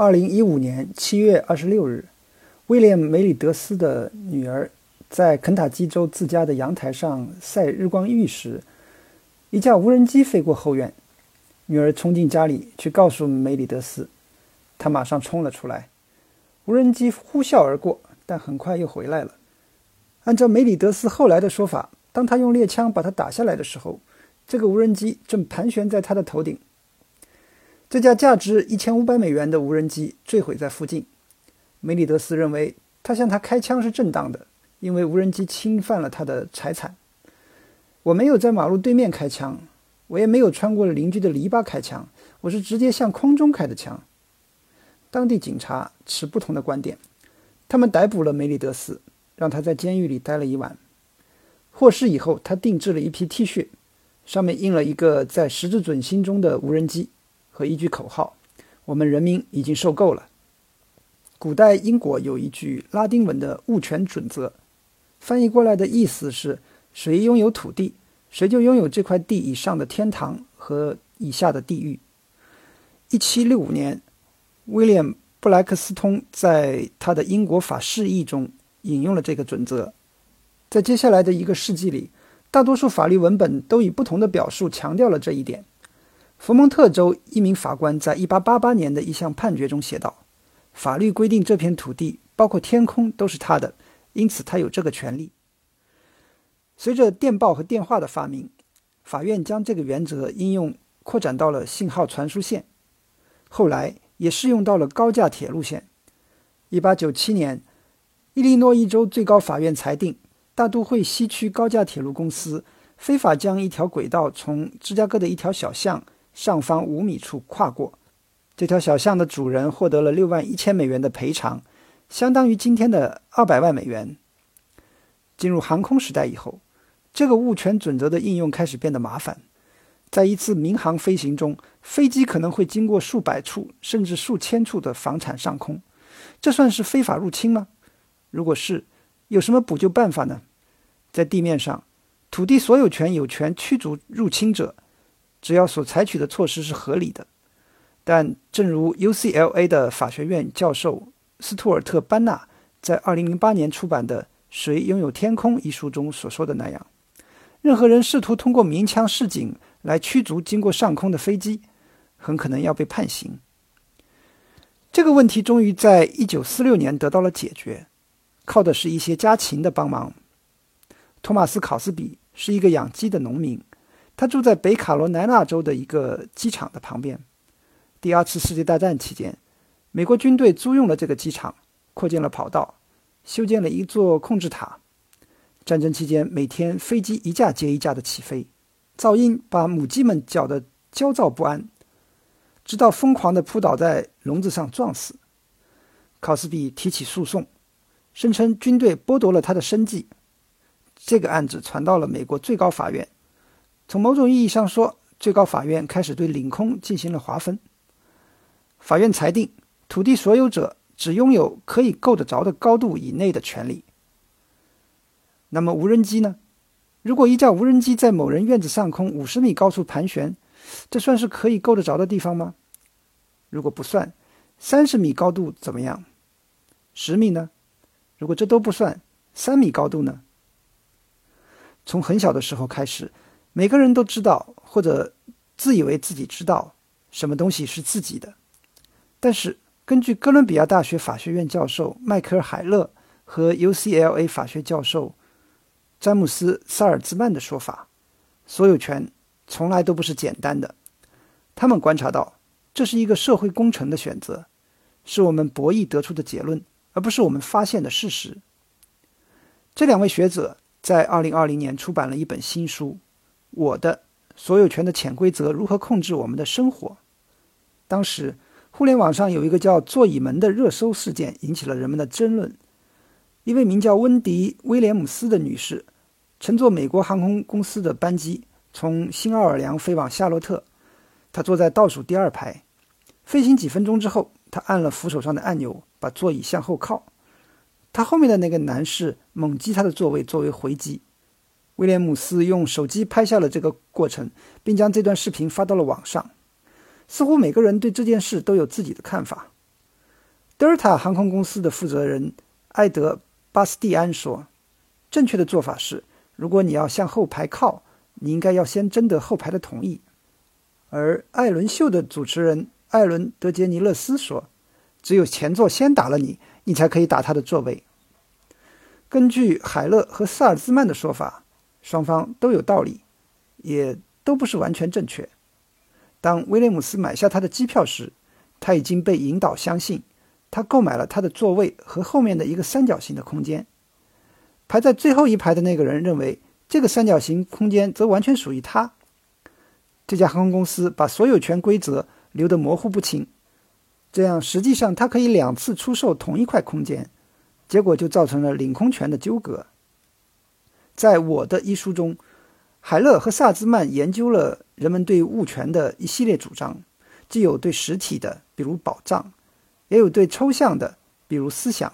二零一五年七月二十六日，威廉·梅里德斯的女儿在肯塔基州自家的阳台上晒日光浴时，一架无人机飞过后院。女儿冲进家里去告诉梅里德斯，他马上冲了出来。无人机呼啸而过，但很快又回来了。按照梅里德斯后来的说法，当他用猎枪把它打下来的时候，这个无人机正盘旋在他的头顶。这架价值一千五百美元的无人机坠毁在附近。梅里德斯认为他向他开枪是正当的，因为无人机侵犯了他的财产。我没有在马路对面开枪，我也没有穿过邻居的篱笆开枪，我是直接向空中开的枪。当地警察持不同的观点，他们逮捕了梅里德斯，让他在监狱里待了一晚。获释以后，他定制了一批 T 恤，上面印了一个在十字准星中的无人机。和一句口号：“我们人民已经受够了。”古代英国有一句拉丁文的物权准则，翻译过来的意思是：谁拥有土地，谁就拥有这块地以上的天堂和以下的地狱。一七六五年，威廉·布莱克斯通在他的《英国法释义》中引用了这个准则。在接下来的一个世纪里，大多数法律文本都以不同的表述强调了这一点。佛蒙特州一名法官在1888年的一项判决中写道：“法律规定这片土地，包括天空，都是他的，因此他有这个权利。”随着电报和电话的发明，法院将这个原则应用扩展到了信号传输线，后来也适用到了高架铁路线。1897年，伊利诺伊州最高法院裁定，大都会西区高架铁路公司非法将一条轨道从芝加哥的一条小巷。上方五米处跨过，这条小巷的主人获得了六万一千美元的赔偿，相当于今天的二百万美元。进入航空时代以后，这个物权准则的应用开始变得麻烦。在一次民航飞行中，飞机可能会经过数百处甚至数千处的房产上空，这算是非法入侵吗？如果是，有什么补救办法呢？在地面上，土地所有权有权驱逐入侵者。只要所采取的措施是合理的，但正如 UCLA 的法学院教授斯图尔特·班纳在2008年出版的《谁拥有天空》一书中所说的那样，任何人试图通过鸣枪示警来驱逐经过上空的飞机，很可能要被判刑。这个问题终于在1946年得到了解决，靠的是一些家禽的帮忙。托马斯·考斯比是一个养鸡的农民。他住在北卡罗来纳州的一个机场的旁边。第二次世界大战期间，美国军队租用了这个机场，扩建了跑道，修建了一座控制塔。战争期间，每天飞机一架接一架的起飞，噪音把母鸡们搅得焦躁不安，直到疯狂地扑倒在笼子上撞死。考斯比提起诉讼，声称军队剥夺了他的生计。这个案子传到了美国最高法院。从某种意义上说，最高法院开始对领空进行了划分。法院裁定，土地所有者只拥有可以够得着的高度以内的权利。那么无人机呢？如果一架无人机在某人院子上空五十米高处盘旋，这算是可以够得着的地方吗？如果不算，三十米高度怎么样？十米呢？如果这都不算，三米高度呢？从很小的时候开始。每个人都知道，或者自以为自己知道什么东西是自己的。但是，根据哥伦比亚大学法学院教授迈克尔·海勒和 UCLA 法学教授詹姆斯·萨尔兹曼的说法，所有权从来都不是简单的。他们观察到，这是一个社会工程的选择，是我们博弈得出的结论，而不是我们发现的事实。这两位学者在2020年出版了一本新书。我的所有权的潜规则如何控制我们的生活？当时，互联网上有一个叫“座椅门”的热搜事件，引起了人们的争论。一位名叫温迪·威廉姆斯的女士，乘坐美国航空公司的班机从新奥尔良飞往夏洛特。她坐在倒数第二排。飞行几分钟之后，她按了扶手上的按钮，把座椅向后靠。她后面的那个男士猛击她的座位作为回击。威廉姆斯用手机拍下了这个过程，并将这段视频发到了网上。似乎每个人对这件事都有自己的看法。德尔塔航空公司的负责人埃德·巴斯蒂安说：“正确的做法是，如果你要向后排靠，你应该要先征得后排的同意。”而艾伦秀的主持人艾伦·德杰尼勒斯说：“只有前座先打了你，你才可以打他的座位。”根据海勒和萨尔兹曼的说法，双方都有道理，也都不是完全正确。当威廉姆斯买下他的机票时，他已经被引导相信，他购买了他的座位和后面的一个三角形的空间。排在最后一排的那个人认为，这个三角形空间则完全属于他。这家航空公司把所有权规则留得模糊不清，这样实际上他可以两次出售同一块空间。结果就造成了领空权的纠葛。在我的一书中，海勒和萨兹曼研究了人们对物权的一系列主张，既有对实体的，比如宝藏，也有对抽象的，比如思想。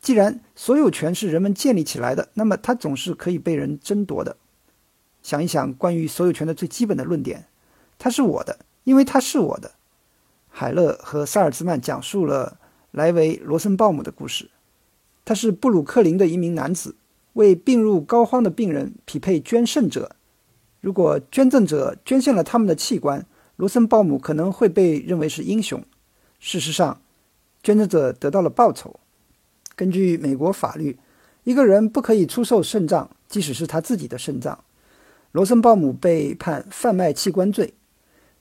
既然所有权是人们建立起来的，那么它总是可以被人争夺的。想一想关于所有权的最基本的论点，它是我的，因为它是我的。海勒和萨尔兹曼讲述了莱维·罗森鲍姆的故事。他是布鲁克林的一名男子，为病入膏肓的病人匹配捐肾者。如果捐赠者捐献了他们的器官，罗森鲍姆可能会被认为是英雄。事实上，捐赠者得到了报酬。根据美国法律，一个人不可以出售肾脏，即使是他自己的肾脏。罗森鲍姆被判贩卖器官罪。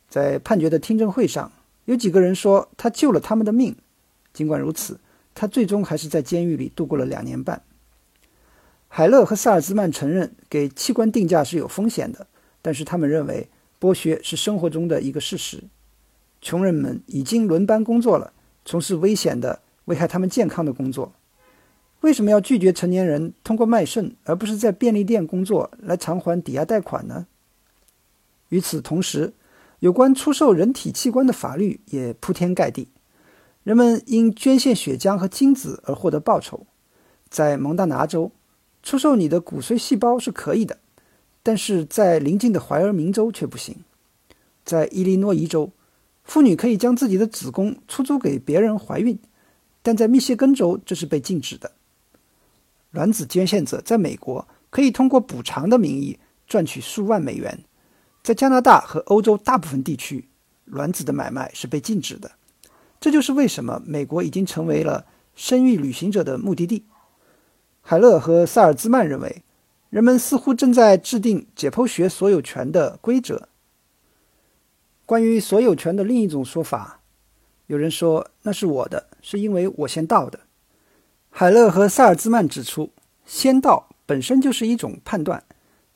在判决的听证会上，有几个人说他救了他们的命。尽管如此。他最终还是在监狱里度过了两年半。海勒和萨尔兹曼承认给器官定价是有风险的，但是他们认为剥削是生活中的一个事实。穷人们已经轮班工作了，从事危险的、危害他们健康的工作。为什么要拒绝成年人通过卖肾，而不是在便利店工作来偿还抵押贷款呢？与此同时，有关出售人体器官的法律也铺天盖地。人们因捐献血浆和精子而获得报酬。在蒙大拿州，出售你的骨髓细胞是可以的，但是在邻近的怀俄明州却不行。在伊利诺伊州，妇女可以将自己的子宫出租给别人怀孕，但在密歇根州这是被禁止的。卵子捐献者在美国可以通过补偿的名义赚取数万美元，在加拿大和欧洲大部分地区，卵子的买卖是被禁止的。这就是为什么美国已经成为了生育旅行者的目的地。海勒和萨尔兹曼认为，人们似乎正在制定解剖学所有权的规则。关于所有权的另一种说法，有人说那是我的，是因为我先到的。海勒和萨尔兹曼指出，先到本身就是一种判断。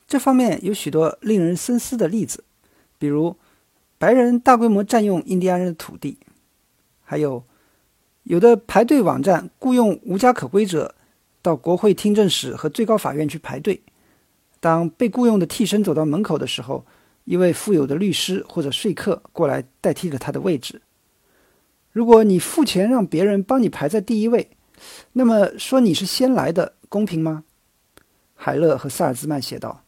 这方面有许多令人深思的例子，比如白人大规模占用印第安人的土地。还有，有的排队网站雇佣无家可归者到国会听证室和最高法院去排队。当被雇佣的替身走到门口的时候，一位富有的律师或者说客过来代替了他的位置。如果你付钱让别人帮你排在第一位，那么说你是先来的，公平吗？海勒和萨尔兹曼写道：“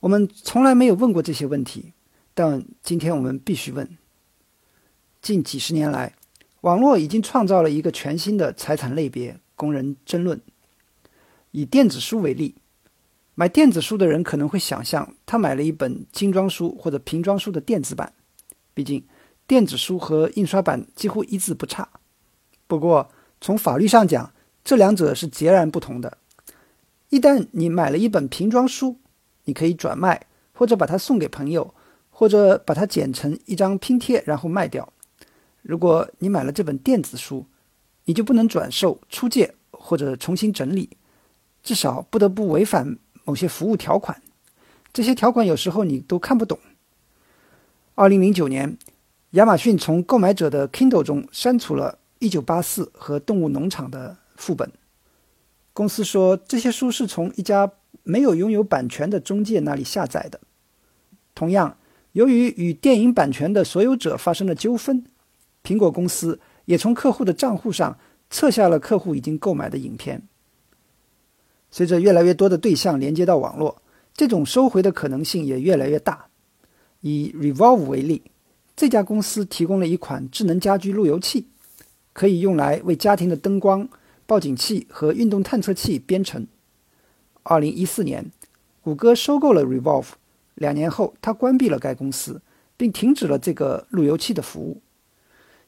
我们从来没有问过这些问题，但今天我们必须问。近几十年来。”网络已经创造了一个全新的财产类别，供人争论。以电子书为例，买电子书的人可能会想象，他买了一本精装书或者平装书的电子版。毕竟，电子书和印刷版几乎一字不差。不过，从法律上讲，这两者是截然不同的。一旦你买了一本平装书，你可以转卖，或者把它送给朋友，或者把它剪成一张拼贴，然后卖掉。如果你买了这本电子书，你就不能转售、出借或者重新整理，至少不得不违反某些服务条款。这些条款有时候你都看不懂。二零零九年，亚马逊从购买者的 Kindle 中删除了《1984》和《动物农场》的副本。公司说这些书是从一家没有拥有版权的中介那里下载的。同样，由于与电影版权的所有者发生了纠纷。苹果公司也从客户的账户上撤下了客户已经购买的影片。随着越来越多的对象连接到网络，这种收回的可能性也越来越大。以 Revolve 为例，这家公司提供了一款智能家居路由器，可以用来为家庭的灯光、报警器和运动探测器编程。二零一四年，谷歌收购了 Revolve，两年后，它关闭了该公司，并停止了这个路由器的服务。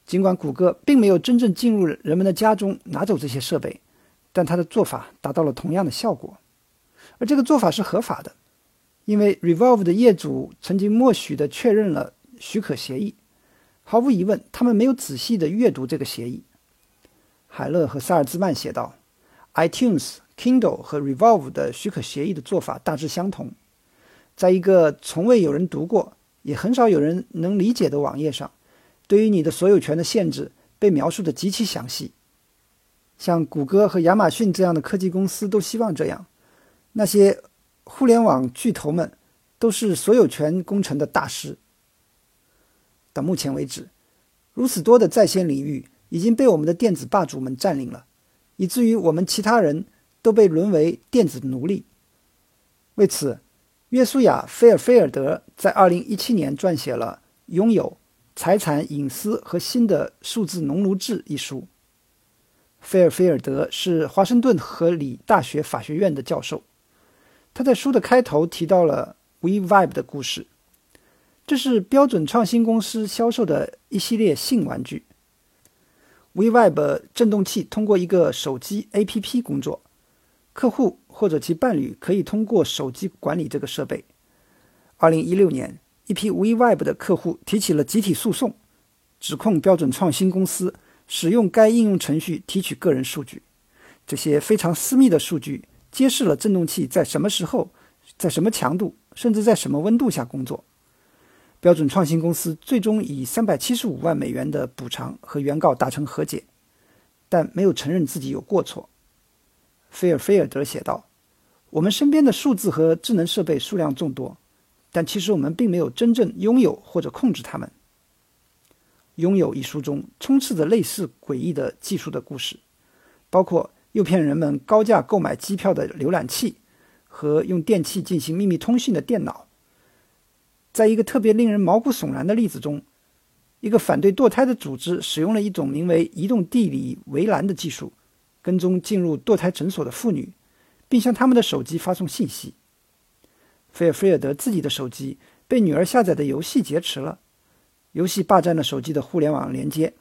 尽管谷歌并没有真正进入人们的家中拿走这些设备，但他的做法达到了同样的效果，而这个做法是合法的，因为 Revolve 的业主曾经默许的确认了许可协议。毫无疑问，他们没有仔细的阅读这个协议。海勒和萨尔兹曼写道：“iTunes、Kindle 和 Revolve 的许可协议的做法大致相同，在一个从未有人读过、也很少有人能理解的网页上，对于你的所有权的限制被描述的极其详细。像谷歌和亚马逊这样的科技公司都希望这样。那些互联网巨头们都是所有权工程的大师。”到目前为止，如此多的在线领域已经被我们的电子霸主们占领了，以至于我们其他人都被沦为电子奴隶。为此，约书亚·菲尔菲尔德在2017年撰写了《拥有财产、隐私和新的数字农奴制》一书。菲尔菲尔德是华盛顿和里大学法学院的教授，他在书的开头提到了 WeVibe 的故事。这是标准创新公司销售的一系列性玩具。WeVibe 振动器通过一个手机 APP 工作，客户或者其伴侣可以通过手机管理这个设备。二零一六年，一批 WeVibe 的客户提起了集体诉讼，指控标准创新公司使用该应用程序提取个人数据。这些非常私密的数据揭示了振动器在什么时候、在什么强度，甚至在什么温度下工作。标准创新公司最终以三百七十五万美元的补偿和原告达成和解，但没有承认自己有过错。菲尔菲尔德写道：“我们身边的数字和智能设备数量众多，但其实我们并没有真正拥有或者控制它们。”《拥有》一书中充斥着类似诡异的技术的故事，包括诱骗人们高价购买机票的浏览器和用电器进行秘密通讯的电脑。在一个特别令人毛骨悚然的例子中，一个反对堕胎的组织使用了一种名为“移动地理围栏”的技术，跟踪进入堕胎诊所的妇女，并向他们的手机发送信息。菲尔菲尔德自己的手机被女儿下载的游戏劫持了，游戏霸占了手机的互联网连接，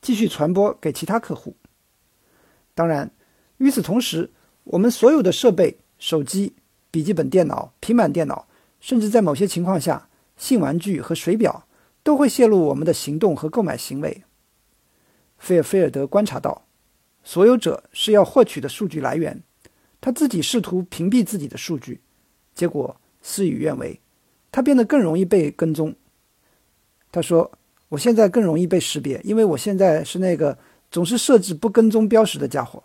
继续传播给其他客户。当然，与此同时，我们所有的设备、手机、笔记本电脑、平板电脑。甚至在某些情况下，性玩具和水表都会泄露我们的行动和购买行为。菲尔菲尔德观察到，所有者是要获取的数据来源，他自己试图屏蔽自己的数据，结果事与愿违，他变得更容易被跟踪。他说：“我现在更容易被识别，因为我现在是那个总是设置不跟踪标识的家伙。”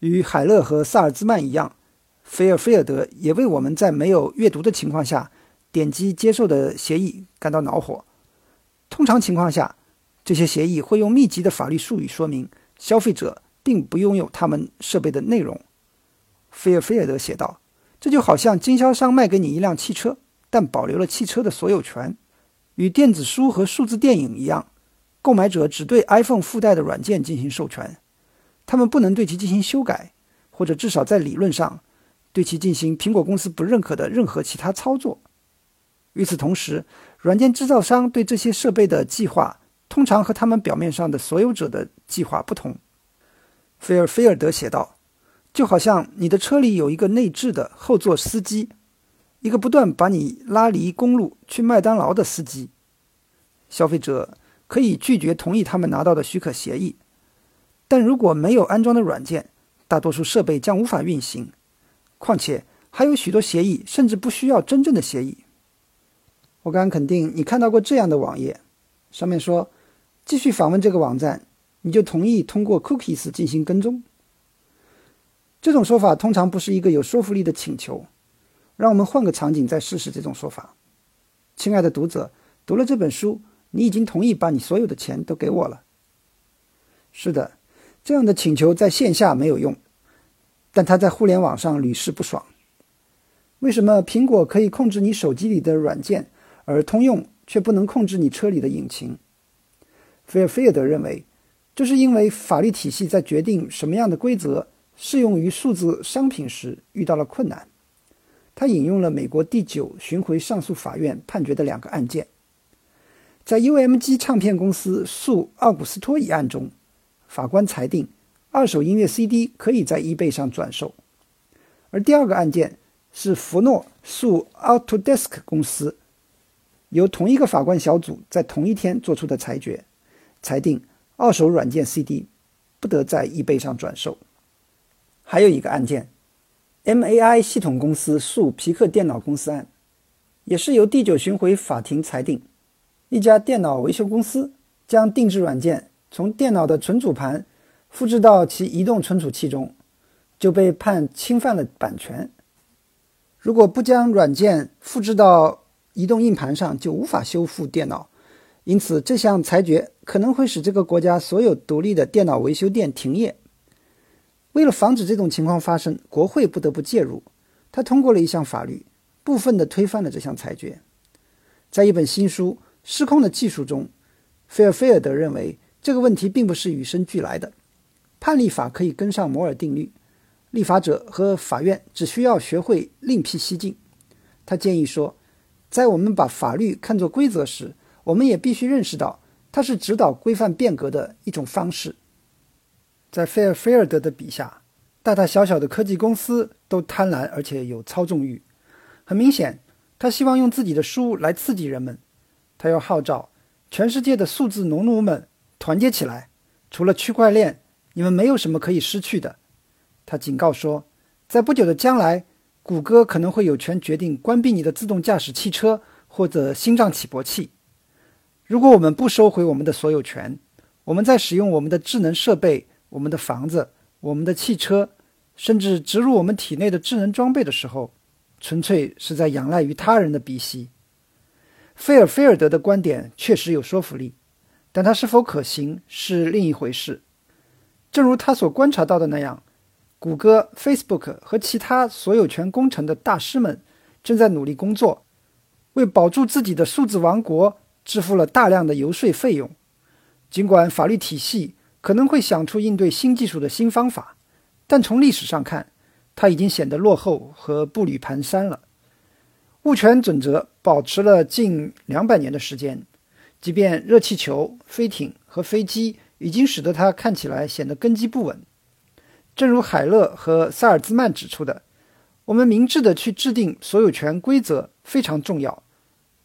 与海勒和萨尔兹曼一样。菲尔菲尔德也为我们在没有阅读的情况下点击接受的协议感到恼火。通常情况下，这些协议会用密集的法律术语说明消费者并不拥有他们设备的内容。菲尔菲尔德写道：“这就好像经销商卖给你一辆汽车，但保留了汽车的所有权。与电子书和数字电影一样，购买者只对 iPhone 附带的软件进行授权，他们不能对其进行修改，或者至少在理论上。”对其进行苹果公司不认可的任何其他操作。与此同时，软件制造商对这些设备的计划通常和他们表面上的所有者的计划不同。菲尔菲尔德写道：“就好像你的车里有一个内置的后座司机，一个不断把你拉离公路去麦当劳的司机。消费者可以拒绝同意他们拿到的许可协议，但如果没有安装的软件，大多数设备将无法运行。”况且还有许多协议，甚至不需要真正的协议。我敢肯定，你看到过这样的网页，上面说：“继续访问这个网站，你就同意通过 cookies 进行跟踪。”这种说法通常不是一个有说服力的请求。让我们换个场景再试试这种说法。亲爱的读者，读了这本书，你已经同意把你所有的钱都给我了。是的，这样的请求在线下没有用。但他在互联网上屡试不爽。为什么苹果可以控制你手机里的软件，而通用却不能控制你车里的引擎？菲尔菲尔德认为，这是因为法律体系在决定什么样的规则适用于数字商品时遇到了困难。他引用了美国第九巡回上诉法院判决的两个案件，在 UMG 唱片公司诉奥古斯托一案中，法官裁定二手音乐 CD 可以在 eBay 上转售；而第二个案件是福诺诉 Autodesk 公司，由同一个法官小组在同一天做出的裁决，裁定二手软件 CD 不得在 eBay 上转售。还有一个案件。MAI 系统公司诉皮克电脑公司案，也是由第九巡回法庭裁定，一家电脑维修公司将定制软件从电脑的存储盘复制到其移动存储器中，就被判侵犯了版权。如果不将软件复制到移动硬盘上，就无法修复电脑。因此，这项裁决可能会使这个国家所有独立的电脑维修店停业。为了防止这种情况发生，国会不得不介入。他通过了一项法律，部分的推翻了这项裁决。在一本新书《失控的技术》中，菲尔菲尔德认为这个问题并不是与生俱来的。判例法可以跟上摩尔定律，立法者和法院只需要学会另辟蹊径。他建议说，在我们把法律看作规则时，我们也必须认识到它是指导规范变革的一种方式。在菲尔菲尔德的笔下，大大小小的科技公司都贪婪而且有操纵欲。很明显，他希望用自己的书来刺激人们。他要号召全世界的数字农奴们团结起来。除了区块链，你们没有什么可以失去的。他警告说，在不久的将来，谷歌可能会有权决定关闭你的自动驾驶汽车或者心脏起搏器。如果我们不收回我们的所有权，我们在使用我们的智能设备。我们的房子、我们的汽车，甚至植入我们体内的智能装备的时候，纯粹是在仰赖于他人的鼻息。菲尔菲尔德的观点确实有说服力，但他是否可行是另一回事。正如他所观察到的那样，谷歌、Facebook 和其他所有权工程的大师们正在努力工作，为保住自己的数字王国支付了大量的游说费用，尽管法律体系。可能会想出应对新技术的新方法，但从历史上看，它已经显得落后和步履蹒跚了。物权准则保持了近两百年的时间，即便热气球、飞艇和飞机已经使得它看起来显得根基不稳。正如海勒和萨尔兹曼指出的，我们明智地去制定所有权规则非常重要，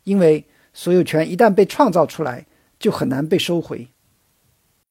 因为所有权一旦被创造出来，就很难被收回。